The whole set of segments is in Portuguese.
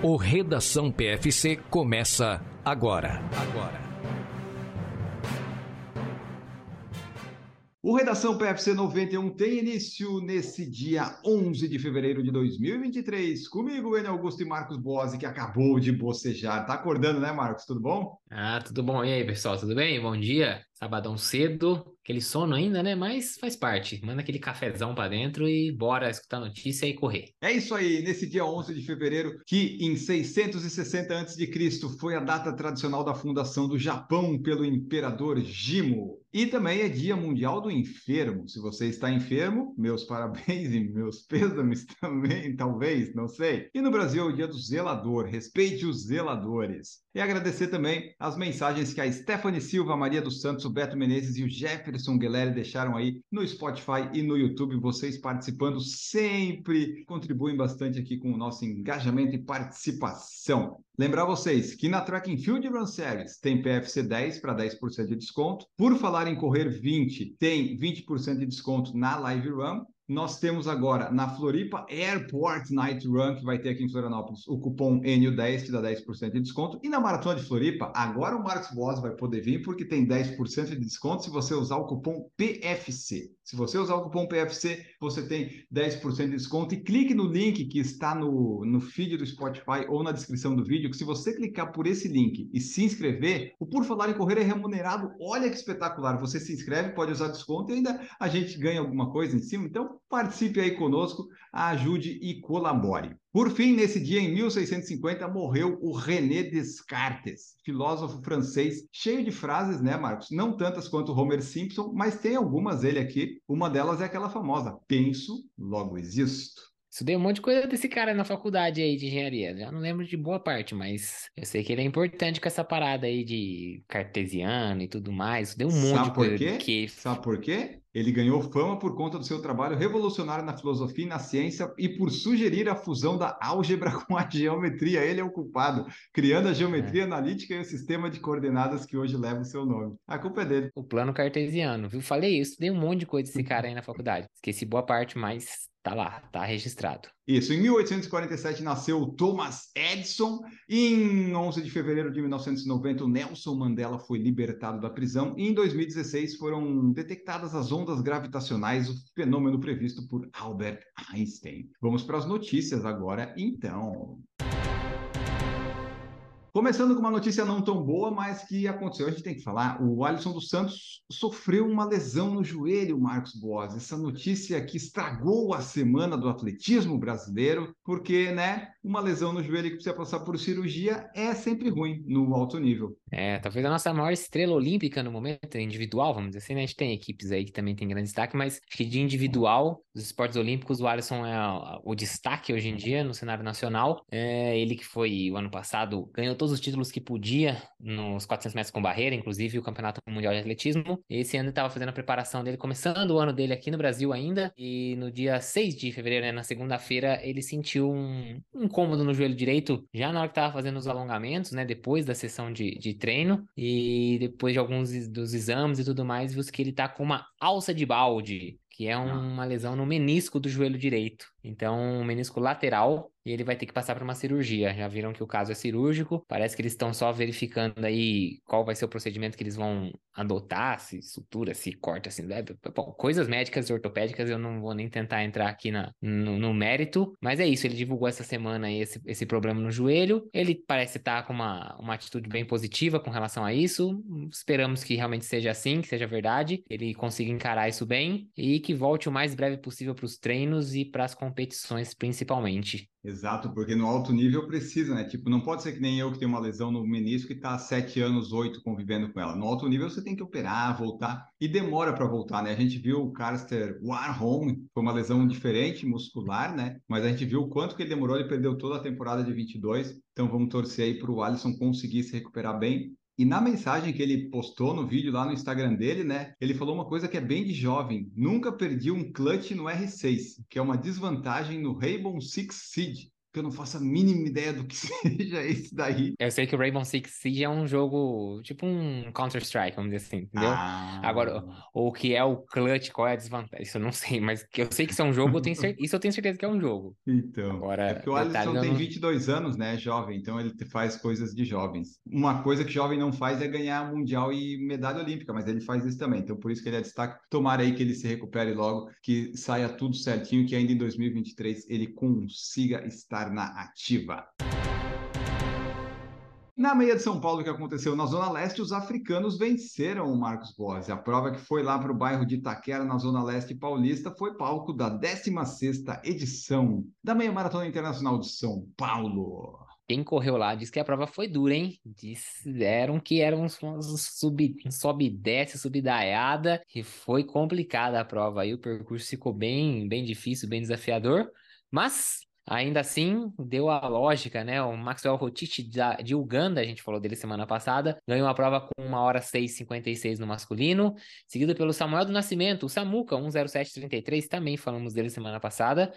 O Redação PFC começa agora. Agora. O Redação PFC 91 tem início nesse dia 11 de fevereiro de 2023. Comigo, Enio Augusto e Marcos Bose, que acabou de bocejar. Tá acordando, né, Marcos? Tudo bom? Ah, tudo bom. E aí, pessoal, tudo bem? Bom dia. Sabadão cedo, aquele sono ainda, né? Mas faz parte. Manda aquele cafezão para dentro e bora escutar notícia e correr. É isso aí, nesse dia 11 de fevereiro, que em 660 a.C. foi a data tradicional da fundação do Japão pelo imperador Jimo. E também é Dia Mundial do Enfermo. Se você está enfermo, meus parabéns e meus pêsames também, talvez, não sei. E no Brasil é o Dia do Zelador. Respeite os zeladores. E agradecer também as mensagens que a Stephanie Silva, Maria dos Santos, Beto Menezes e o Jefferson Guilherme deixaram aí no Spotify e no YouTube. Vocês participando sempre contribuem bastante aqui com o nosso engajamento e participação. Lembrar vocês que na Track and Field Run Series tem PFC 10 para 10% de desconto. Por falar em correr 20, tem 20% de desconto na Live Run. Nós temos agora na Floripa Airport Night Run, que vai ter aqui em Florianópolis, o cupom NU10, que dá 10% de desconto. E na Maratona de Floripa, agora o Marcos Boas vai poder vir, porque tem 10% de desconto se você usar o cupom PFC. Se você usar o cupom PFC, você tem 10% de desconto. E clique no link que está no, no feed do Spotify ou na descrição do vídeo, que se você clicar por esse link e se inscrever, o Por Falar em Correr é remunerado. Olha que espetacular! Você se inscreve, pode usar desconto e ainda a gente ganha alguma coisa em cima. Então, participe aí conosco, ajude e colabore. Por fim, nesse dia, em 1650, morreu o René Descartes, filósofo francês, cheio de frases, né, Marcos? Não tantas quanto Homer Simpson, mas tem algumas ele aqui. Uma delas é aquela famosa: penso, logo existo. Estudei um monte de coisa desse cara na faculdade aí de engenharia. Já não lembro de boa parte, mas eu sei que ele é importante com essa parada aí de cartesiano e tudo mais. Deu um monte Sabe de coisa. por quê? Que... Sabe por quê? Ele ganhou fama por conta do seu trabalho revolucionário na filosofia e na ciência e por sugerir a fusão da álgebra com a geometria. Ele é o culpado, criando a geometria é. analítica e o sistema de coordenadas que hoje leva o seu nome. A culpa é dele. O plano cartesiano, viu? Falei isso, dei um monte de coisa desse cara aí na faculdade. Esqueci boa parte, mas Tá lá, tá registrado. Isso, em 1847 nasceu Thomas Edison. Em 11 de fevereiro de 1990, Nelson Mandela foi libertado da prisão. E em 2016 foram detectadas as ondas gravitacionais, o fenômeno previsto por Albert Einstein. Vamos para as notícias agora, então. Começando com uma notícia não tão boa, mas que aconteceu, a gente tem que falar. O Alisson dos Santos sofreu uma lesão no joelho, Marcos Boas. Essa notícia que estragou a semana do atletismo brasileiro, porque, né, uma lesão no joelho que precisa passar por cirurgia é sempre ruim no alto nível. É, talvez a nossa maior estrela olímpica no momento, individual, vamos dizer assim, né? A gente tem equipes aí que também tem grande destaque, mas acho que de individual, dos esportes olímpicos, o Alisson é o destaque hoje em dia no cenário nacional. É ele que foi, o ano passado, ganhou todos os títulos que podia nos 400 metros com barreira, inclusive o Campeonato Mundial de Atletismo. Esse ano ele estava fazendo a preparação dele, começando o ano dele aqui no Brasil ainda, e no dia 6 de fevereiro, né, na segunda-feira, ele sentiu um, um incômodo no joelho direito, já na hora que estava fazendo os alongamentos, né, depois da sessão de, de treino, e depois de alguns dos exames e tudo mais, viu que ele tá com uma alça de balde, que é uma lesão no menisco do joelho direito. Então, um menisco lateral e ele vai ter que passar por uma cirurgia. Já viram que o caso é cirúrgico, parece que eles estão só verificando aí qual vai ser o procedimento que eles vão adotar, se sutura, se corta, assim, né? Bom, coisas médicas e ortopédicas eu não vou nem tentar entrar aqui na, no, no, mérito, mas é isso, ele divulgou essa semana esse, esse problema no joelho, ele parece estar com uma, uma atitude bem positiva com relação a isso, esperamos que realmente seja assim, que seja verdade, ele consiga encarar isso bem e que volte o mais breve possível para os treinos e para as competições principalmente. Exato, porque no alto nível precisa, né? Tipo, não pode ser que nem eu que tenho uma lesão no menisco e está sete anos, oito convivendo com ela. No alto nível você tem que operar, voltar e demora para voltar, né? A gente viu o Carster Warholm, foi uma lesão diferente muscular, né? Mas a gente viu o quanto que ele demorou, ele perdeu toda a temporada de 22. Então vamos torcer aí para o Alisson conseguir se recuperar bem. E na mensagem que ele postou no vídeo lá no Instagram dele, né? Ele falou uma coisa que é bem de jovem. Nunca perdi um clutch no R6, que é uma desvantagem no Rainbow Six Siege. Que eu não faço a mínima ideia do que seja esse daí. Eu sei que o Rainbow Six Siege é um jogo, tipo um Counter-Strike, vamos dizer assim, entendeu? Ah. Agora, o que é o clutch, qual é a desvantagem? Isso eu não sei, mas eu sei que isso é um jogo, eu tenho certeza, isso eu tenho certeza que é um jogo. Então, Agora, é porque o Alisson tem 22 anos, né, jovem, então ele faz coisas de jovens. Uma coisa que jovem não faz é ganhar mundial e medalha olímpica, mas ele faz isso também, então por isso que ele é destaque. Tomara aí que ele se recupere logo, que saia tudo certinho, que ainda em 2023 ele consiga estar na ativa. Na meia de São Paulo, que aconteceu na Zona Leste, os africanos venceram o Marcos Boas. A prova que foi lá para o bairro de Itaquera, na Zona Leste Paulista, foi palco da 16ª edição da Meia Maratona Internacional de São Paulo. Quem correu lá disse que a prova foi dura, hein? Disseram que era um, um sobe desce, subidaiada, e foi complicada a prova aí. O percurso ficou bem, bem difícil, bem desafiador, mas Ainda assim, deu a lógica, né? O Maxwell Rotich de Uganda, a gente falou dele semana passada, ganhou a prova com 1 hora 6,56 no masculino, seguido pelo Samuel do Nascimento, o Samuca, 1,07,33, também falamos dele semana passada.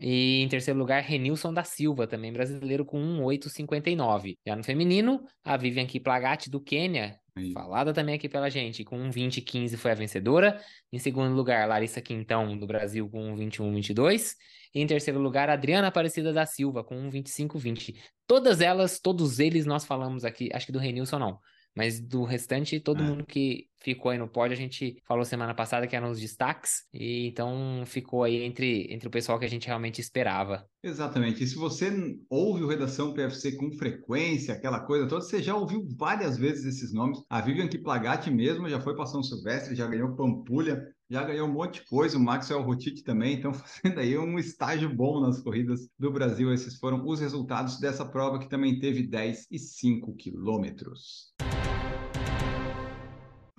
E em terceiro lugar, Renilson da Silva, também brasileiro, com 1,859. Já no feminino, a Vivian Kiplagat do Quênia, Aí. falada também aqui pela gente, com 1,2015 foi a vencedora. Em segundo lugar, Larissa Quintão, do Brasil, com 1,21,22. E em terceiro lugar, Adriana Aparecida da Silva, com 1,25,20. Todas elas, todos eles, nós falamos aqui, acho que do Renilson não. Mas do restante, todo é. mundo que ficou aí no pódio, a gente falou semana passada que eram os destaques, e então ficou aí entre, entre o pessoal que a gente realmente esperava. Exatamente. E se você ouve o Redação PFC com frequência, aquela coisa toda, você já ouviu várias vezes esses nomes. A Vivian Kiplagatti mesmo já foi para São Silvestre, já ganhou Pampulha, já ganhou um monte de coisa, o Maxwell Rotiti também, então fazendo aí um estágio bom nas corridas do Brasil. Esses foram os resultados dessa prova que também teve 10 e 5 quilômetros.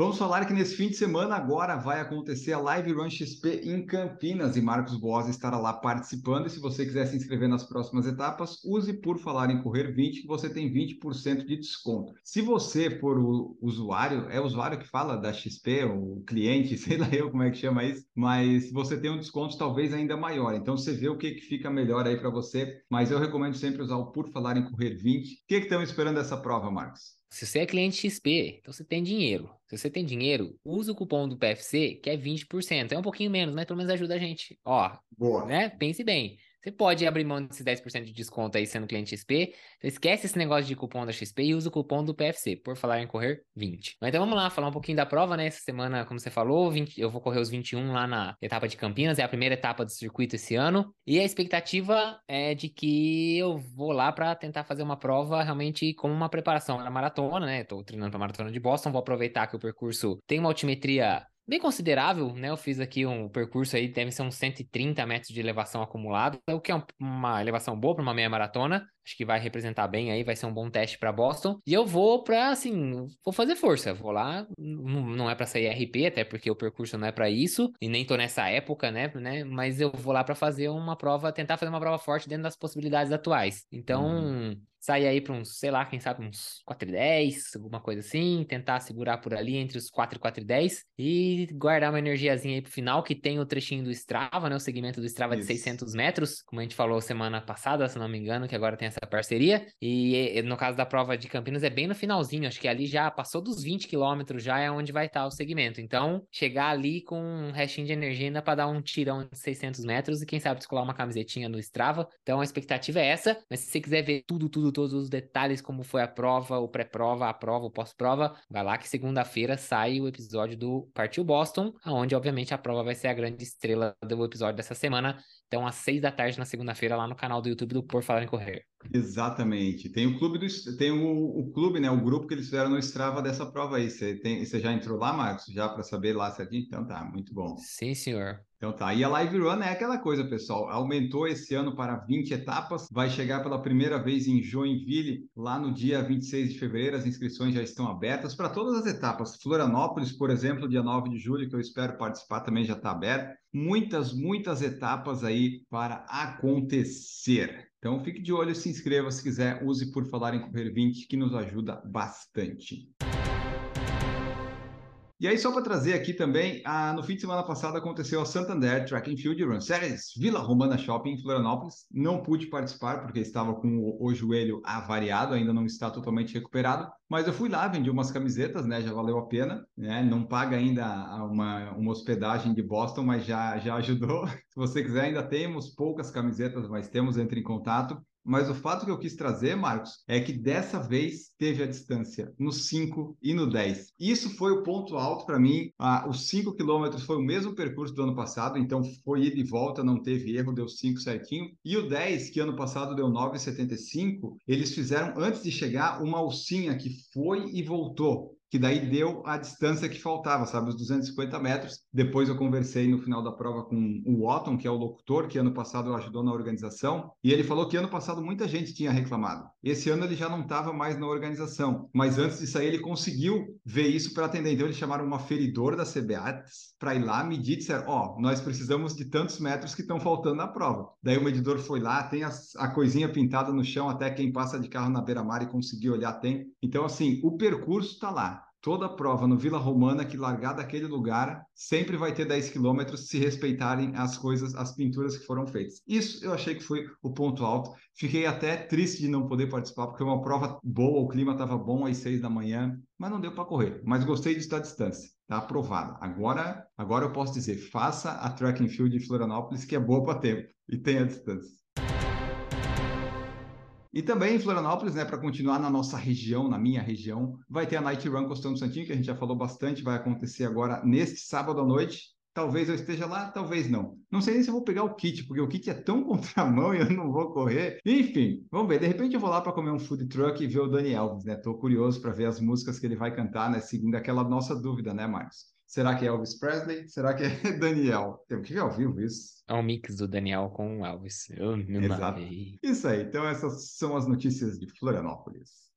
Vamos falar que nesse fim de semana agora vai acontecer a Live Run XP em Campinas e Marcos Boas estará lá participando. E se você quiser se inscrever nas próximas etapas, use por falar em correr 20 que você tem 20% de desconto. Se você for o usuário, é o usuário que fala da XP, o cliente, sei lá eu como é que chama isso, mas você tem um desconto talvez ainda maior. Então você vê o que, que fica melhor aí para você, mas eu recomendo sempre usar o por falar em correr 20. O que, estão esperando dessa prova, Marcos? Se você é cliente XP, então você tem dinheiro. Se você tem dinheiro, usa o cupom do PFC, que é 20%. É um pouquinho menos, mas pelo menos ajuda a gente. Ó, Boa. né? Pense bem. Você pode abrir mão desse 10% de desconto aí sendo cliente XP. Então esquece esse negócio de cupom da XP e usa o cupom do PFC, por falar em correr 20. Mas então vamos lá, falar um pouquinho da prova, né? Essa semana, como você falou, 20, eu vou correr os 21 lá na etapa de Campinas, é a primeira etapa do circuito esse ano. E a expectativa é de que eu vou lá para tentar fazer uma prova realmente como uma preparação na maratona, né? Tô treinando para maratona de Boston, vou aproveitar que o percurso tem uma altimetria bem considerável, né? Eu fiz aqui um percurso aí, deve ser uns 130 metros de elevação acumulada, o que é uma elevação boa para uma meia maratona. Acho que vai representar bem aí, vai ser um bom teste para Boston. E eu vou para assim, vou fazer força. Vou lá, não é para sair RP, até porque o percurso não é para isso, e nem tô nessa época, né, né? Mas eu vou lá para fazer uma prova, tentar fazer uma prova forte dentro das possibilidades atuais. Então, uhum sair aí para uns, sei lá, quem sabe uns 4 e 10, alguma coisa assim, tentar segurar por ali entre os 4 e 4 e 10 e guardar uma energiazinha aí pro final, que tem o trechinho do Strava, né, o segmento do Strava Isso. de 600 metros, como a gente falou semana passada, se não me engano, que agora tem essa parceria, e no caso da prova de Campinas é bem no finalzinho, acho que ali já passou dos 20 quilômetros, já é onde vai estar o segmento, então chegar ali com um restinho de energia ainda para dar um tirão de 600 metros e quem sabe descolar uma camisetinha no Strava, então a expectativa é essa, mas se você quiser ver tudo, tudo, todos os detalhes, como foi a prova, o pré-prova, a prova, o pós-prova, vai lá que segunda-feira sai o episódio do Partiu Boston, onde, obviamente, a prova vai ser a grande estrela do episódio dessa semana. Então, às seis da tarde na segunda-feira, lá no canal do YouTube do Por Falar em Correr. Exatamente. Tem o clube do tem o, o, clube, né? O grupo que eles fizeram no Strava dessa prova aí. Você, tem, você já entrou lá, Marcos? Já para saber lá certinho? Então tá, muito bom. Sim, senhor. Então tá, e a Live Run é aquela coisa, pessoal. Aumentou esse ano para 20 etapas, vai chegar pela primeira vez em Joinville, lá no dia 26 de fevereiro. As inscrições já estão abertas para todas as etapas. Florianópolis, por exemplo, dia 9 de julho, que eu espero participar, também já está aberto. Muitas, muitas etapas aí para acontecer. Então fique de olho, se inscreva se quiser, use por falar em Correr 20, que nos ajuda bastante. E aí, só para trazer aqui também, a, no fim de semana passado aconteceu a Santander Track and Field Run Series Vila Romana Shopping em Florianópolis. Não pude participar porque estava com o, o joelho avariado, ainda não está totalmente recuperado, mas eu fui lá, vendi umas camisetas, né? Já valeu a pena, né? Não paga ainda uma, uma hospedagem de Boston, mas já, já ajudou. Se você quiser, ainda temos poucas camisetas, mas temos, entre em contato. Mas o fato que eu quis trazer, Marcos, é que dessa vez teve a distância no 5 e no 10. Isso foi o ponto alto para mim. Ah, os 5 quilômetros foi o mesmo percurso do ano passado, então foi ida e volta, não teve erro, deu 5 certinho. E o 10, que ano passado deu 9,75, eles fizeram, antes de chegar, uma alcinha que foi e voltou que daí deu a distância que faltava, sabe, os 250 metros. Depois eu conversei no final da prova com o Otton, que é o locutor, que ano passado ajudou na organização, e ele falou que ano passado muita gente tinha reclamado. Esse ano ele já não estava mais na organização, mas antes de sair ele conseguiu ver isso para atender. Então eles chamaram um aferidor da CBATS para ir lá medir e disseram: Ó, oh, nós precisamos de tantos metros que estão faltando na prova. Daí o medidor foi lá, tem a, a coisinha pintada no chão, até quem passa de carro na beira-mar e conseguir olhar tem. Então, assim, o percurso está lá toda prova no Vila Romana que largar daquele lugar sempre vai ter 10 quilômetros se respeitarem as coisas, as pinturas que foram feitas. Isso eu achei que foi o ponto alto. Fiquei até triste de não poder participar, porque uma prova boa, o clima estava bom às 6 da manhã, mas não deu para correr. Mas gostei de estar à distância. Está aprovada. Agora, agora eu posso dizer, faça a track and field de Florianópolis, que é boa para tempo e tem a distância. E também em Florianópolis, né, para continuar na nossa região, na minha região, vai ter a Night Run Costão do Santinho, que a gente já falou bastante, vai acontecer agora neste sábado à noite. Talvez eu esteja lá, talvez não. Não sei nem se eu vou pegar o kit, porque o kit é tão contramão e eu não vou correr. Enfim, vamos ver. De repente eu vou lá para comer um food truck e ver o Dani Elvis, né? Tô curioso para ver as músicas que ele vai cantar, né? Seguindo aquela nossa dúvida, né, Marcos? Será que é Elvis Presley? Será que é Daniel? O que é ao vivo isso? É um mix do Daniel com o Elvis. Eu me Exato. Isso aí. Então essas são as notícias de Florianópolis.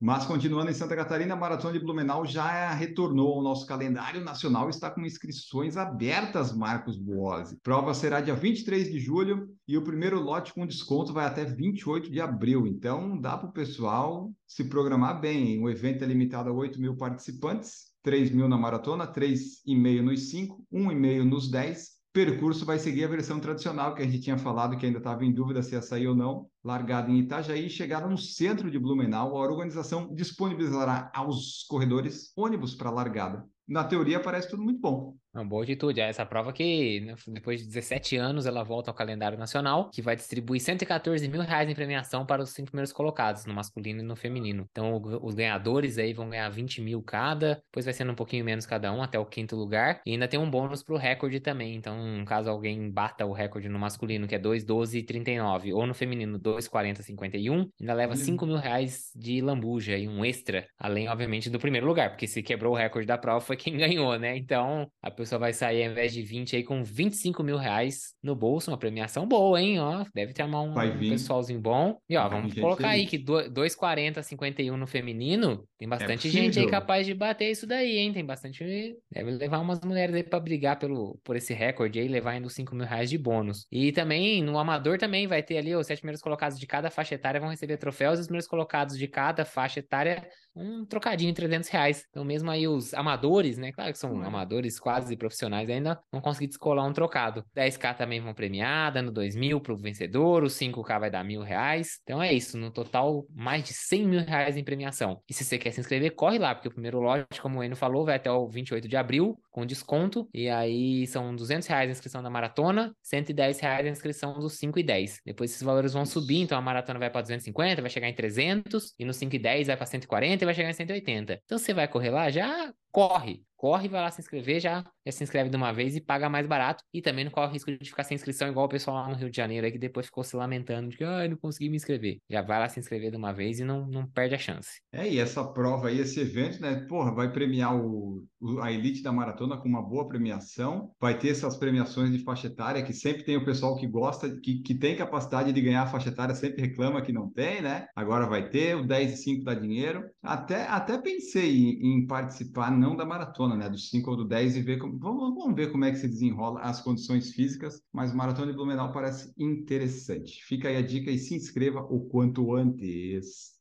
Mas continuando em Santa Catarina, a Maratona de Blumenau já retornou ao nosso calendário nacional, está com inscrições abertas, Marcos Boazzi. Prova será dia 23 de julho e o primeiro lote com desconto vai até 28 de abril. Então dá para o pessoal se programar bem. O evento é limitado a 8 mil participantes, 3 mil na maratona, 3,5 nos 5, 1,5 nos 10 percurso vai seguir a versão tradicional que a gente tinha falado, que ainda estava em dúvida se ia sair ou não, largada em Itajaí, chegada no centro de Blumenau, a organização disponibilizará aos corredores ônibus para largada. Na teoria parece tudo muito bom. Uma boa atitude. É essa prova que, né, depois de 17 anos, ela volta ao calendário nacional, que vai distribuir 114 mil reais em premiação para os cinco primeiros colocados, no masculino e no feminino. Então, os ganhadores aí vão ganhar 20 mil cada, depois vai sendo um pouquinho menos cada um, até o quinto lugar. E ainda tem um bônus para o recorde também. Então, caso alguém bata o recorde no masculino, que é 2,12 e 39, ou no feminino, 2,40 51, ainda leva 5 mil reais de lambuja e um extra, além, obviamente, do primeiro lugar, porque se quebrou o recorde da prova foi quem ganhou, né? Então, a pessoa pessoa vai sair, ao invés de 20, aí com 25 mil reais no bolso, uma premiação boa, hein? Ó, deve ter um, um pessoalzinho bom. E ó, vamos colocar aí que 2,40, 51 no feminino, tem bastante é gente aí capaz de bater isso daí, hein? Tem bastante. Deve levar umas mulheres aí pra brigar pelo, por esse recorde aí, levar ainda os 5 mil reais de bônus. E também, no amador também vai ter ali os sete primeiros colocados de cada faixa etária vão receber troféus, e os primeiros colocados de cada faixa etária um trocadinho de 300 reais. Então, mesmo aí os amadores, né? Claro que são é. amadores quase profissionais, ainda não consegui descolar um trocado. 10k também vão premiada, no 2000 para o vencedor, o 5k vai dar mil reais. Então é isso, no total, mais de 100 mil reais em premiação. E se você quer se inscrever, corre lá, porque o primeiro lote, como o Eno falou, vai até o 28 de abril, com desconto. E aí são 200 reais a inscrição da maratona, 110 reais a inscrição dos 5 e 10. Depois esses valores vão subir, então a maratona vai para 250, vai chegar em 300, e no 5 e 10 vai para 140 vai chegar em 180. Então você vai correr lá, já corre corre, vai lá se inscrever, já, já se inscreve de uma vez e paga mais barato. E também não corre o risco de ficar sem inscrição, igual o pessoal lá no Rio de Janeiro aí, que depois ficou se lamentando de que ah, não consegui me inscrever. Já vai lá se inscrever de uma vez e não, não perde a chance. É, e essa prova aí, esse evento, né? Porra, vai premiar o, o, a elite da maratona com uma boa premiação. Vai ter essas premiações de faixa etária, que sempre tem o pessoal que gosta, que, que tem capacidade de ganhar a faixa etária, sempre reclama que não tem, né? Agora vai ter, o 10 e 5 dá dinheiro. Até, até pensei em, em participar, não da maratona, né? Do 5 ou do 10 10 e ver como, vamos, vamos ver como é que se desenrola as condições físicas, mas Maratona de Blumenau parece interessante. Fica aí a dica e se inscreva o quanto antes.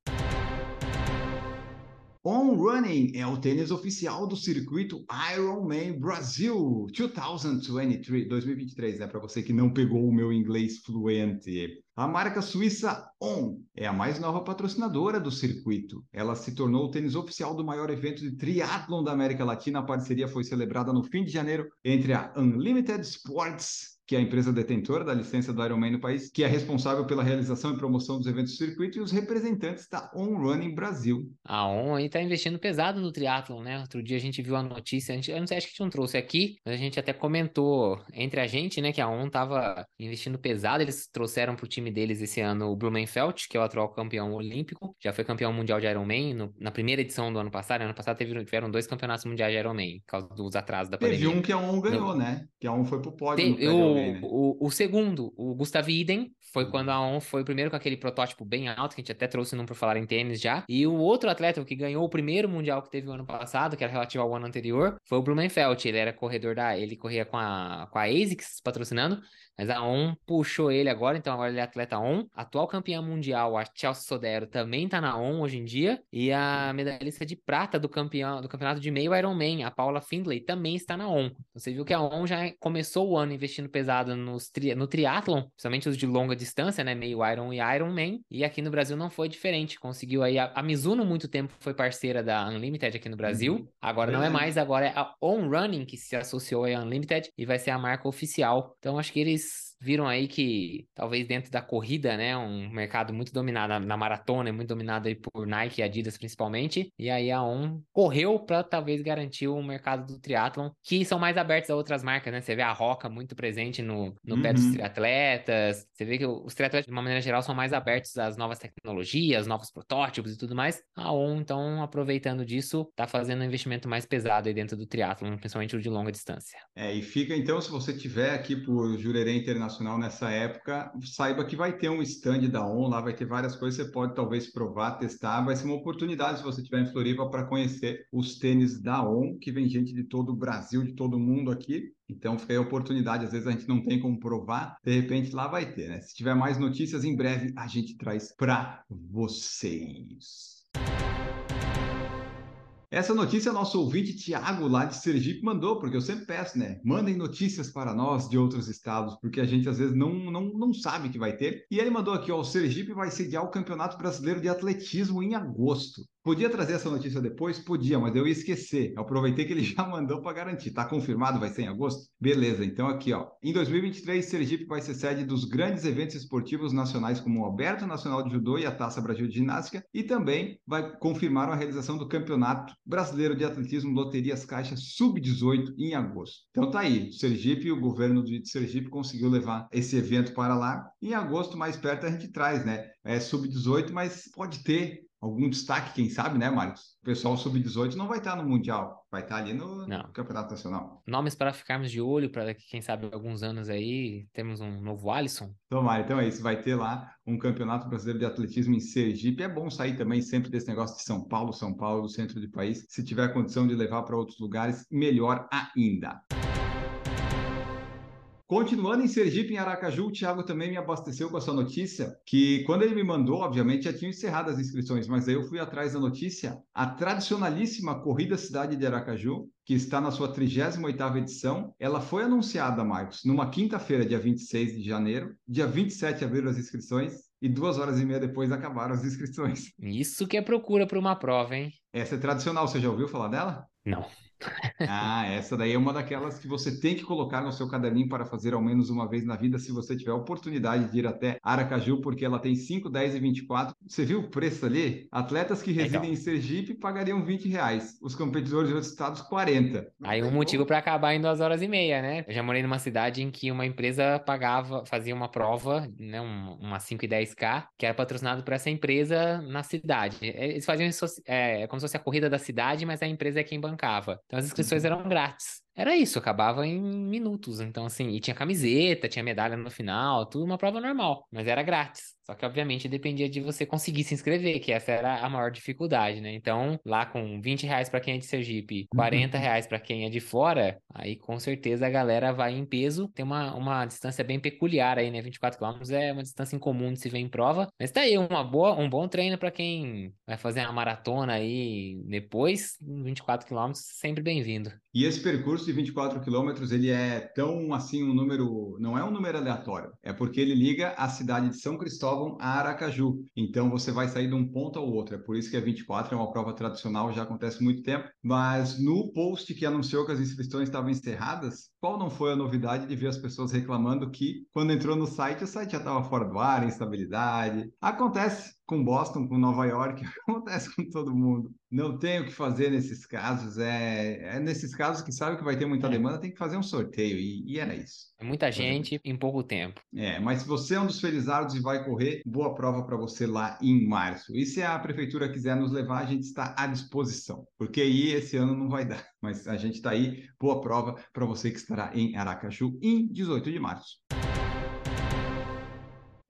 On Running é o tênis oficial do circuito Ironman Brasil 2023, 2023, né? Para você que não pegou o meu inglês fluente. A marca suíça On é a mais nova patrocinadora do circuito. Ela se tornou o tênis oficial do maior evento de triatlon da América Latina. A parceria foi celebrada no fim de janeiro entre a Unlimited Sports que é a empresa detentora da licença do Ironman no país, que é responsável pela realização e promoção dos eventos do circuito, e os representantes da On Running Brasil. A On aí tá investindo pesado no triatlon, né? Outro dia a gente viu a notícia, a gente, eu não sei, acho que a gente não trouxe aqui, mas a gente até comentou entre a gente, né, que a On tava investindo pesado, eles trouxeram pro time deles esse ano o Blumenfeld, que é o atual campeão olímpico, já foi campeão mundial de Ironman no, na primeira edição do ano passado, ano passado teve, tiveram dois campeonatos mundiais de Ironman, por causa dos atrasos da Teve pandemia. Teve um que a On ganhou, no... né? Que a On foi pro pódio Te, no né? o, o, segundo, o Gustav Iden, foi quando a ON foi o primeiro com aquele protótipo bem alto, que a gente até trouxe num para falar em tênis já. E o outro atleta que ganhou o primeiro mundial que teve o ano passado, que era relativo ao ano anterior, foi o Blumenfeld. Ele era corredor da. Ele corria com a, com a ASICS patrocinando. Mas a ON puxou ele agora, então agora ele é atleta ON. Atual campeã mundial, a Chelsea Sodero, também tá na ON hoje em dia. E a medalhista de prata do campeão do campeonato de meio Ironman, a Paula Findlay, também está na ON. Então, você viu que a ON já começou o ano investindo pesado nos tri, no triatlon, principalmente os de longa distância, né? Meio Iron e Ironman. E aqui no Brasil não foi diferente. Conseguiu aí. A, a Mizuno, muito tempo, foi parceira da Unlimited aqui no Brasil. Uhum. Agora não é mais, agora é a On Running que se associou à Unlimited e vai ser a marca oficial. Então acho que eles viram aí que talvez dentro da corrida, né, um mercado muito dominado na maratona, muito dominado aí por Nike e Adidas principalmente, e aí a ON correu para talvez garantir o mercado do triatlon, que são mais abertos a outras marcas, né? Você vê a Roca muito presente no, no uhum. pé dos uhum. triatletas, você vê que os triatletas de uma maneira geral são mais abertos às novas tecnologias, novos protótipos e tudo mais. A ON, então, aproveitando disso, tá fazendo um investimento mais pesado aí dentro do triatlon, principalmente o de longa distância. É, e fica então, se você tiver aqui por Jurerê Internacional nessa época, saiba que vai ter um stand da ON, lá vai ter várias coisas, você pode talvez provar, testar, vai ser uma oportunidade se você estiver em Floripa para conhecer os tênis da ON, que vem gente de todo o Brasil, de todo mundo aqui, então fica aí a oportunidade, às vezes a gente não tem como provar, de repente lá vai ter, né? Se tiver mais notícias, em breve a gente traz para vocês. Essa notícia nosso ouvinte Tiago, lá de Sergipe, mandou, porque eu sempre peço, né? Mandem notícias para nós de outros estados, porque a gente às vezes não, não, não sabe que vai ter. E ele mandou aqui, ó, o Sergipe vai sediar o Campeonato Brasileiro de Atletismo em agosto. Podia trazer essa notícia depois? Podia, mas eu ia esquecer. Eu aproveitei que ele já mandou para garantir. Tá confirmado? Vai ser em agosto? Beleza, então aqui, ó. Em 2023, Sergipe vai ser sede dos grandes eventos esportivos nacionais como o Alberto Nacional de Judô e a Taça Brasil de Ginástica e também vai confirmar a realização do Campeonato Brasileiro de Atletismo Loterias Caixa Sub-18 em agosto. Então tá aí, Sergipe, o governo de Sergipe conseguiu levar esse evento para lá. Em agosto, mais perto, a gente traz, né? É Sub-18, mas pode ter algum destaque, quem sabe, né, Marcos? O pessoal sub-18 não vai estar no Mundial, vai estar ali no não. Campeonato Nacional. Nomes para ficarmos de olho, para que, quem sabe, alguns anos aí temos um novo Alisson. Tomara, então é isso, vai ter lá um Campeonato Brasileiro de Atletismo em Sergipe. É bom sair também sempre desse negócio de São Paulo, São Paulo, centro do país. Se tiver condição de levar para outros lugares, melhor ainda. Continuando em Sergipe, em Aracaju, o Thiago também me abasteceu com essa notícia, que quando ele me mandou, obviamente, já tinham encerrado as inscrições, mas aí eu fui atrás da notícia. A tradicionalíssima Corrida Cidade de Aracaju, que está na sua 38ª edição, ela foi anunciada, Marcos, numa quinta-feira, dia 26 de janeiro. Dia 27 abriram as inscrições e duas horas e meia depois acabaram as inscrições. Isso que é procura para uma prova, hein? Essa é tradicional, você já ouviu falar dela? Não. Ah, essa daí é uma daquelas que você tem que colocar no seu caderninho para fazer ao menos uma vez na vida, se você tiver a oportunidade de ir até Aracaju, porque ela tem 5, 10 e 24. Você viu o preço ali? Atletas que residem então. em Sergipe pagariam 20 reais, os competidores de outros estados 40. Aí um motivo para acabar em duas horas e meia, né? Eu já morei numa cidade em que uma empresa pagava, fazia uma prova, né, uma 5 e 10K, que era patrocinado por essa empresa na cidade. Eles faziam isso, é, como se fosse a corrida da cidade, mas a empresa é quem bancava. Então as inscrições eram grátis. Era isso, acabava em minutos. Então, assim, e tinha camiseta, tinha medalha no final, tudo uma prova normal, mas era grátis. Só que, obviamente, dependia de você conseguir se inscrever, que essa era a maior dificuldade, né? Então, lá com 20 reais para quem é de Sergipe, 40 uhum. reais para quem é de fora, aí com certeza a galera vai em peso. Tem uma, uma distância bem peculiar aí, né? 24 quilômetros é uma distância incomum de se ver em prova. Mas tá aí, uma boa, um bom treino para quem vai fazer uma maratona aí depois. 24 quilômetros, sempre bem-vindo. E esse percurso de 24 quilômetros, ele é tão assim um número, não é um número aleatório, é porque ele liga a cidade de São Cristóvão a Aracaju. Então você vai sair de um ponto ao outro. É por isso que a 24 é uma prova tradicional, já acontece muito tempo. Mas no post que anunciou que as inscrições estavam encerradas, qual não foi a novidade de ver as pessoas reclamando que quando entrou no site, o site já estava fora do ar, instabilidade. Acontece, com Boston, com Nova York, acontece com todo mundo. Não tem o que fazer nesses casos. É, é nesses casos que sabe que vai ter muita é. demanda, tem que fazer um sorteio. E, e era isso. É muita gente em pouco tempo. É, mas se você é um dos felizardos e vai correr, boa prova para você lá em março. E se a prefeitura quiser nos levar, a gente está à disposição. Porque aí esse ano não vai dar. Mas a gente está aí, boa prova para você que estará em Aracaju em 18 de março.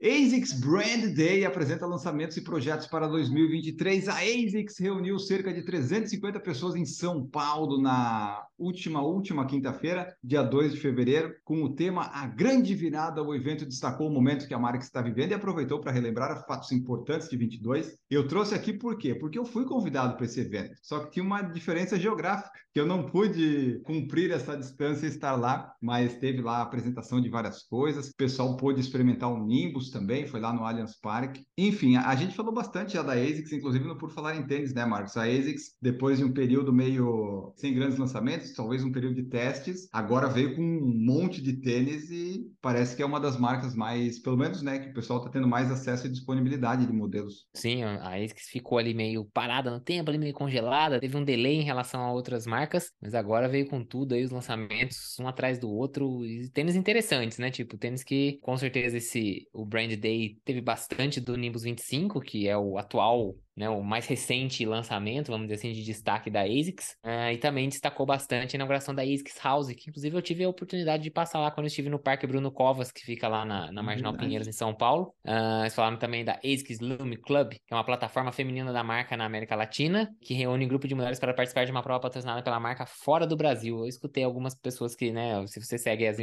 ASICS Brand Day apresenta lançamentos e projetos para 2023. A ASICS reuniu cerca de 350 pessoas em São Paulo na última, última quinta-feira, dia 2 de fevereiro, com o tema A Grande Virada. O evento destacou o momento que a marca está vivendo e aproveitou para relembrar fatos importantes de 22. Eu trouxe aqui por quê? Porque eu fui convidado para esse evento, só que tinha uma diferença geográfica, que eu não pude cumprir essa distância e estar lá, mas teve lá a apresentação de várias coisas, o pessoal pôde experimentar o Nimbus também, foi lá no Allianz Parque. Enfim, a, a gente falou bastante já da ASICS, inclusive no Por Falar em Tênis, né, Marcos? A ASICS, depois de um período meio sem grandes lançamentos, talvez um período de testes, agora veio com um monte de tênis e parece que é uma das marcas mais, pelo menos, né, que o pessoal está tendo mais acesso e disponibilidade de modelos. Sim, a ASICS ficou ali meio parada no tempo, ali meio congelada, teve um delay em relação a outras marcas, mas agora veio com tudo aí, os lançamentos, um atrás do outro, e tênis interessantes, né? Tipo, tênis que com certeza esse, o brand Brand Day teve bastante do Nimbus 25, que é o atual né, o mais recente lançamento, vamos dizer assim, de destaque da ASICS, uh, e também destacou bastante a inauguração da ASICS House, que inclusive eu tive a oportunidade de passar lá quando eu estive no Parque Bruno Covas, que fica lá na, na Marginal Verdade. Pinheiros, em São Paulo. Uh, eles falaram também da ASICS Lume Club, que é uma plataforma feminina da marca na América Latina, que reúne um grupo de mulheres para participar de uma prova patrocinada pela marca fora do Brasil. Eu escutei algumas pessoas que, né, se você segue as,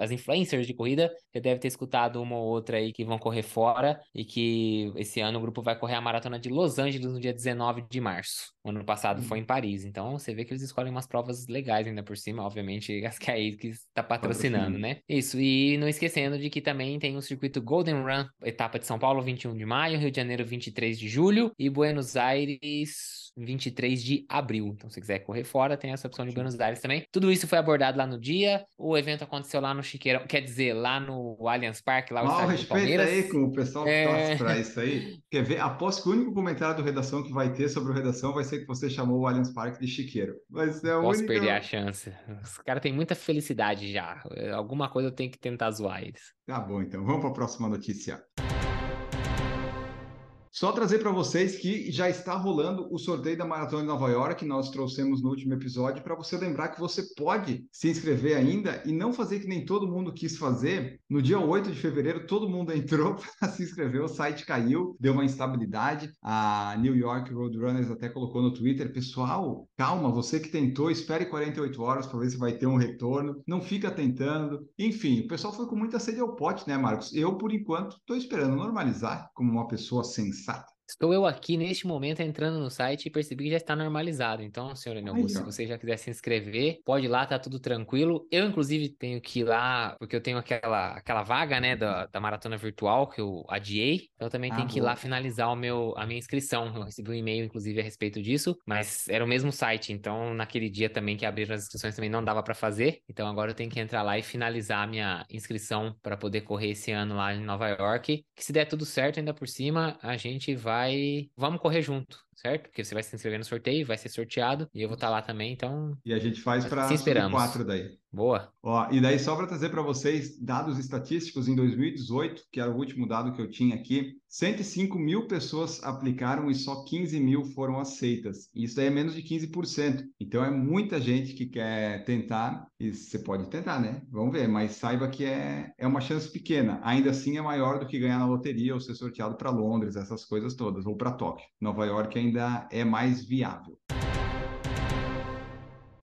as influencers de corrida, você deve ter escutado uma ou outra aí que vão correr fora, e que esse ano o grupo vai correr a maratona de Los Angeles no dia 19 de março. O ano passado foi em Paris. Então você vê que eles escolhem umas provas legais ainda por cima, obviamente, as que a ASICS está patrocinando, né? Isso. E não esquecendo de que também tem o circuito Golden Run, etapa de São Paulo, 21 de maio, Rio de Janeiro, 23 de julho e Buenos Aires 23 de abril. Então, se quiser correr fora, tem essa opção de Buenos Aires também. Tudo isso foi abordado lá no dia. O evento aconteceu lá no Chiqueirão, quer dizer, lá no Allianz Parque, lá o Mal respeito aí com o pessoal que é... para isso aí. Quer ver? Aposto que o único comentário do Redação que vai ter sobre o Redação vai ser que você chamou o Allianz Parque de Chiqueiro. Mas é Posso única... perder a chance. Os caras têm muita felicidade já. Alguma coisa eu tenho que tentar zoar eles. Tá bom, então. Vamos para a próxima notícia. Só trazer para vocês que já está rolando o sorteio da Maratona de Nova York, que nós trouxemos no último episódio, para você lembrar que você pode se inscrever ainda e não fazer que nem todo mundo quis fazer. No dia 8 de fevereiro, todo mundo entrou para se inscrever, o site caiu, deu uma instabilidade. A New York Roadrunners até colocou no Twitter: pessoal, calma, você que tentou, espere 48 horas para ver se vai ter um retorno, não fica tentando. Enfim, o pessoal foi com muita sede ao pote, né, Marcos? Eu, por enquanto, estou esperando normalizar como uma pessoa sensata pensada. Estou eu aqui neste momento entrando no site e percebi que já está normalizado. Então, senhor Enel, se você já quiser se inscrever, pode ir lá, tá tudo tranquilo. Eu, inclusive, tenho que ir lá, porque eu tenho aquela, aquela vaga, né, da, da maratona virtual que eu adiei. Então, eu também ah, tenho que ir lá finalizar o meu, a minha inscrição. Eu recebi um e-mail, inclusive, a respeito disso, mas era o mesmo site. Então, naquele dia também que abriram as inscrições também não dava para fazer. Então, agora eu tenho que entrar lá e finalizar a minha inscrição para poder correr esse ano lá em Nova York. Que se der tudo certo, ainda por cima, a gente vai vai. Vamos correr junto. Certo? Porque você vai se inscrever no sorteio, vai ser sorteado e eu vou estar lá também, então. E a gente faz para Sim, esperamos. quatro daí. Boa. Ó, e daí, só para trazer para vocês dados estatísticos, em 2018, que era o último dado que eu tinha aqui, 105 mil pessoas aplicaram e só 15 mil foram aceitas. Isso daí é menos de 15%. Então é muita gente que quer tentar, e você pode tentar, né? Vamos ver, mas saiba que é, é uma chance pequena. Ainda assim é maior do que ganhar na loteria ou ser sorteado para Londres, essas coisas todas, ou para Tóquio. Nova York ainda é mais viável.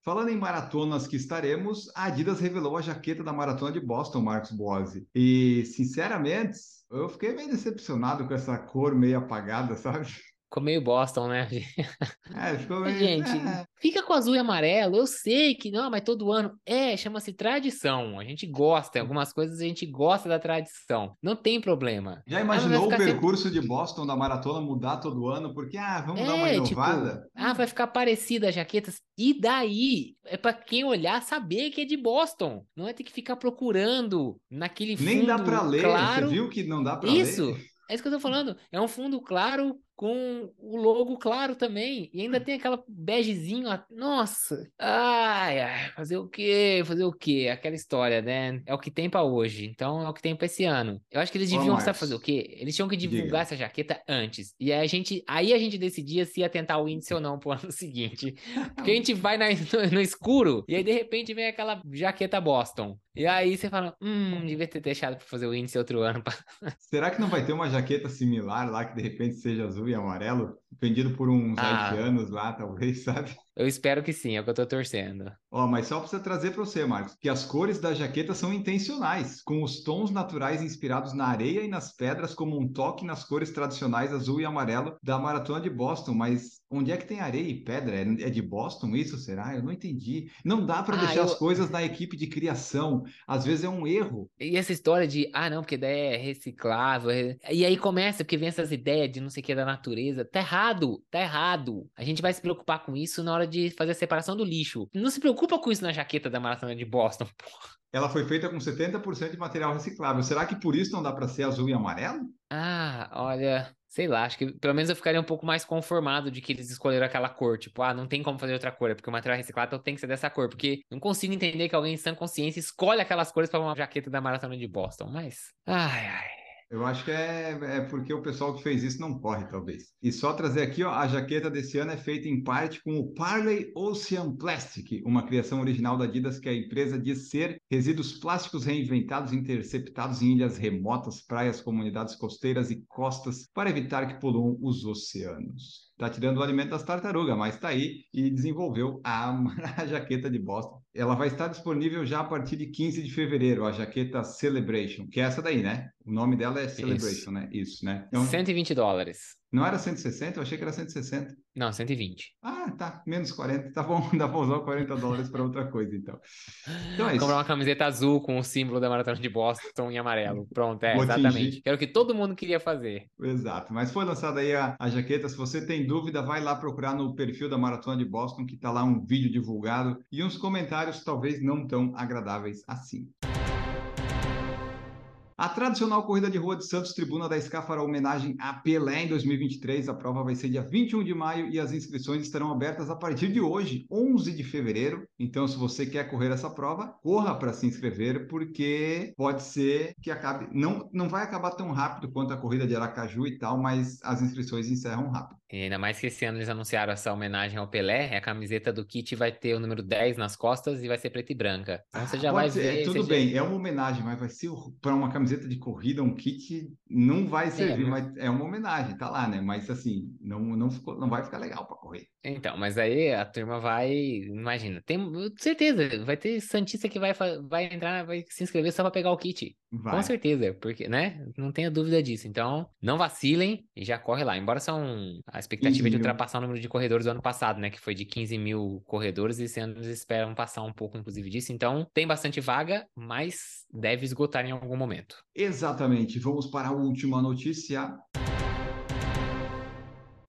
Falando em maratonas que estaremos, a Adidas revelou a jaqueta da maratona de Boston, Marcos Boazzi. E, sinceramente, eu fiquei meio decepcionado com essa cor meio apagada, sabe? Ficou meio Boston, né? É, ficou meio... Gente, é. fica com azul e amarelo. Eu sei que não, mas todo ano. É, chama-se tradição. A gente gosta. Algumas coisas a gente gosta da tradição. Não tem problema. Já Ah, imaginou o ficar sempre- percurso de Boston da maratona mudar todo ano? Porque, ah, vamos dar uma É, tipo, inovada? ah, vai ficar parecida as jaquetas. E daí? É pra quem olhar saber que é de Boston. Não é ter que ficar procurando naquele Nem dá fundo para ler, claro. você viu que não dá para Isso, ler? é isso que eu tô falando. É um fundo claro com o logo claro também. E ainda tem aquela begezinho. Nossa! Ai, ai, fazer o quê? Fazer o quê? Aquela história, né? É o que tem pra hoje. Então é o que tem pra esse ano. Eu acho que eles deviam saber fazer o quê? Eles tinham que divulgar Diga. essa jaqueta antes. E aí a gente, aí a gente decidia se ia tentar o índice ou não pro ano seguinte. Porque a gente vai na- no, no escuro e aí de repente vem aquela jaqueta Boston. E aí você fala, hum, devia ter deixado pra fazer o índice outro ano. Será que não vai ter uma jaqueta similar lá que de repente seja azul e amarelo? Vendido por uns Ah. haitianos lá, talvez, sabe? Eu espero que sim, é o que eu tô torcendo. Ó, mas só você trazer para você, Marcos, que as cores da jaqueta são intencionais, com os tons naturais inspirados na areia e nas pedras, como um toque nas cores tradicionais azul e amarelo da maratona de Boston. Mas onde é que tem areia e pedra? É é de Boston isso, será? Eu não entendi. Não dá para Ah, deixar eu- as coisas na equipe de criação. Às vezes é um erro. E essa história de, ah, não, porque daí é reciclável. E aí começa, porque vem essas ideias de não sei o que da natureza. Tá errado, tá errado. A gente vai se preocupar com isso na hora de fazer a separação do lixo. Não se preocupa com isso na jaqueta da maratona de Boston. Ela foi feita com 70% de material reciclável. Será que por isso não dá para ser azul e amarelo? Ah, olha, sei lá, acho que pelo menos eu ficaria um pouco mais conformado de que eles escolheram aquela cor. Tipo, ah, não tem como fazer outra cor, é porque o material reciclado então tem que ser dessa cor. Porque não consigo entender que alguém em sã consciência escolhe aquelas cores para uma jaqueta da maratona de Boston. Mas, ai, ai. Eu acho que é, é porque o pessoal que fez isso não corre, talvez. E só trazer aqui, ó, a jaqueta desse ano é feita em parte com o Parley Ocean Plastic, uma criação original da Adidas que a empresa diz ser resíduos plásticos reinventados interceptados em ilhas remotas, praias, comunidades costeiras e costas para evitar que poluam os oceanos. Tá tirando o alimento das tartarugas, mas tá aí e desenvolveu a, a jaqueta de Boston. Ela vai estar disponível já a partir de 15 de fevereiro, a jaqueta Celebration, que é essa daí, né? O nome dela é Celebration, né? Isso, né? Então, 120 dólares. não era 160? Eu achei que era 160. Não, 120. Ah, tá. Menos 40. Tá bom, dá pra usar 40 dólares para outra coisa, então. Então é isso. Comprar uma camiseta azul com o símbolo da maratona de Boston em amarelo. Pronto, é, Vou exatamente. atingir. Era o que todo mundo queria fazer. Exato. Mas foi lançada aí a, a jaqueta. Se você tem dúvida, vai lá procurar no perfil da Maratona de Boston, que tá lá um vídeo divulgado e uns comentários talvez não tão agradáveis assim. A tradicional corrida de rua de Santos Tribuna da SCA fará homenagem a Pelé em 2023. A prova vai ser dia 21 de maio e as inscrições estarão abertas a partir de hoje, 11 de fevereiro. Então, se você quer correr essa prova, corra para se inscrever, porque pode ser que acabe. Não, não vai acabar tão rápido quanto a corrida de Aracaju e tal, mas as inscrições encerram rápido. E ainda mais que esse ano eles anunciaram essa homenagem ao Pelé. A camiseta do kit vai ter o número 10 nas costas e vai ser preta e branca. Então você já Ah, vai ser, ver. é, tudo já- bem, é uma homenagem, mas vai ser para uma camiseta de corrida, um kit, não vai servir, mas- mas é uma homenagem, tá lá, né? Mas assim, não, não, ficou, não vai ficar legal para correr. Então, mas aí a turma vai. Imagina, tem certeza, vai ter Santista que vai, vai entrar, vai se inscrever só pra pegar o kit. Vai. Com certeza, porque, né? Não tenha dúvida disso. Então, não vacilem e já corre lá. Embora são a expectativa 15 de ultrapassar o número de corredores do ano passado, né? Que foi de 15 mil corredores, e esse ano eles esperam passar um pouco, inclusive, disso. Então, tem bastante vaga, mas deve esgotar em algum momento. Exatamente. Vamos para a última notícia.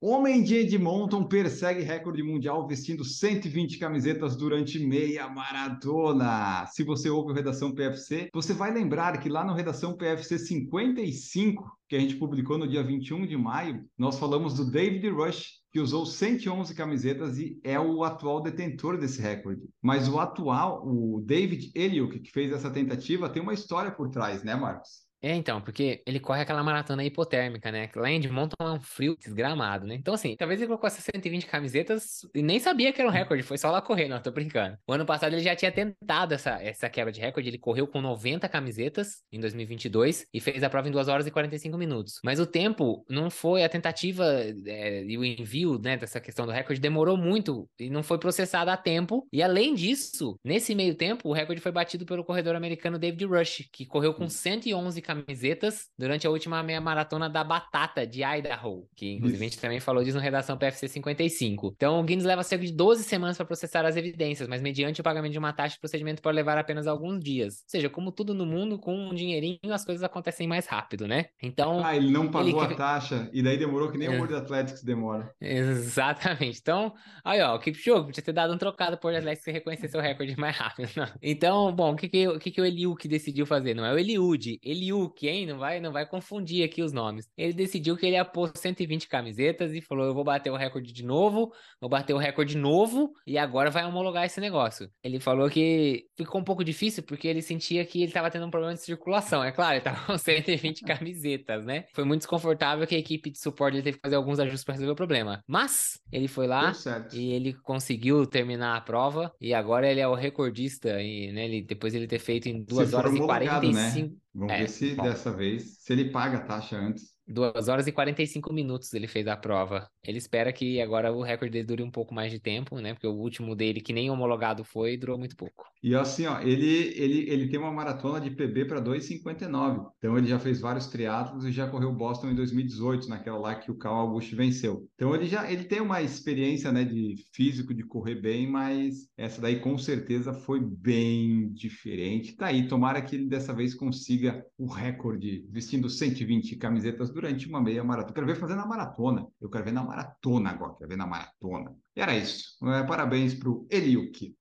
Homem de Edmonton persegue recorde mundial vestindo 120 camisetas durante meia maratona. Se você ouve o Redação PFC, você vai lembrar que lá no Redação PFC 55, que a gente publicou no dia 21 de maio, nós falamos do David Rush, que usou 111 camisetas e é o atual detentor desse recorde. Mas o atual, o David Eliuk, que fez essa tentativa, tem uma história por trás, né, Marcos? É, então, porque ele corre aquela maratona hipotérmica, né? Lá em Edmonton é um frio desgramado, né? Então, assim, talvez ele colocou essas 120 camisetas e nem sabia que era um recorde, foi só lá correr, não, tô brincando. O ano passado ele já tinha tentado essa, essa quebra de recorde, ele correu com 90 camisetas em 2022 e fez a prova em 2 horas e 45 minutos. Mas o tempo não foi, a tentativa é, e o envio, né, dessa questão do recorde demorou muito e não foi processado a tempo. E além disso, nesse meio tempo, o recorde foi batido pelo corredor americano David Rush, que correu com 111 camisetas durante a última meia maratona da Batata de Idaho, que inclusive a gente também falou disso no Redação PFC 55. Então o Guinness leva cerca de 12 semanas para processar as evidências, mas mediante o pagamento de uma taxa, o procedimento pode levar apenas alguns dias. Ou seja, como tudo no mundo, com um dinheirinho as coisas acontecem mais rápido, né? Então. Ah, ele não pagou ele... a taxa e daí demorou que nem é. o World Athletics demora. Exatamente. Então, aí ó, o Kipchoge podia ter dado um trocado por Athletics e reconhecer seu recorde mais rápido. Não. Então, bom, o que que, o que que o Eliud decidiu fazer? Não é o Eliud, Eliud Eliuk, hein? Não vai, não vai confundir aqui os nomes. Ele decidiu que ele ia pôr 120 camisetas e falou: eu vou bater o recorde de novo, vou bater o recorde novo e agora vai homologar esse negócio. Ele falou que ficou um pouco difícil porque ele sentia que ele estava tendo um problema de circulação. É claro, ele estava com 120 camisetas, né? Foi muito desconfortável que a equipe de suporte teve que fazer alguns ajustes para resolver o problema. Mas ele foi lá e ele conseguiu terminar a prova e agora ele é o recordista e né, ele, depois ele ter feito em 2 horas e 45 né? Vamos é, ver se bom. dessa vez, se ele paga a taxa antes. 2 horas e 45 minutos ele fez a prova. Ele espera que agora o recorde dele dure um pouco mais de tempo, né? Porque o último dele, que nem homologado foi, durou muito pouco. E assim, ó, ele, ele, ele tem uma maratona de PB para 2,59. Então ele já fez vários triatlos e já correu Boston em 2018, naquela lá que o Cal Augusto venceu. Então ele já ele tem uma experiência, né, de físico, de correr bem, mas essa daí com certeza foi bem diferente. Tá aí, tomara que ele dessa vez consiga o recorde, vestindo 120 camisetas durante uma meia maratona. Quero ver fazer na maratona. Eu quero ver na maratona agora, quero ver na maratona. E era isso. É, parabéns para o Eliuk.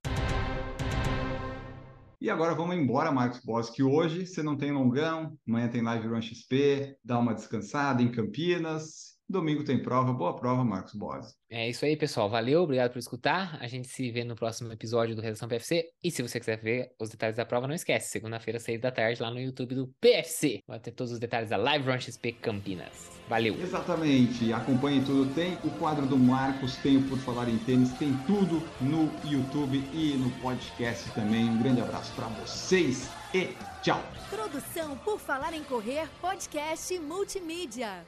E agora vamos embora, Marcos Boss, que hoje você não tem longão, amanhã tem live Run XP, dá uma descansada em Campinas Domingo tem prova. Boa prova, Marcos Boas. É isso aí, pessoal. Valeu, obrigado por escutar. A gente se vê no próximo episódio do Redação PFC. E se você quiser ver os detalhes da prova, não esquece. Segunda-feira, seis da tarde, lá no YouTube do PFC. Vai ter todos os detalhes da Live Run XP Campinas. Valeu. Exatamente. Acompanhe tudo. Tem o quadro do Marcos, tem o Por Falar em Tênis, tem tudo no YouTube e no podcast também. Um grande abraço para vocês e tchau. Produção Por Falar em Correr, podcast multimídia.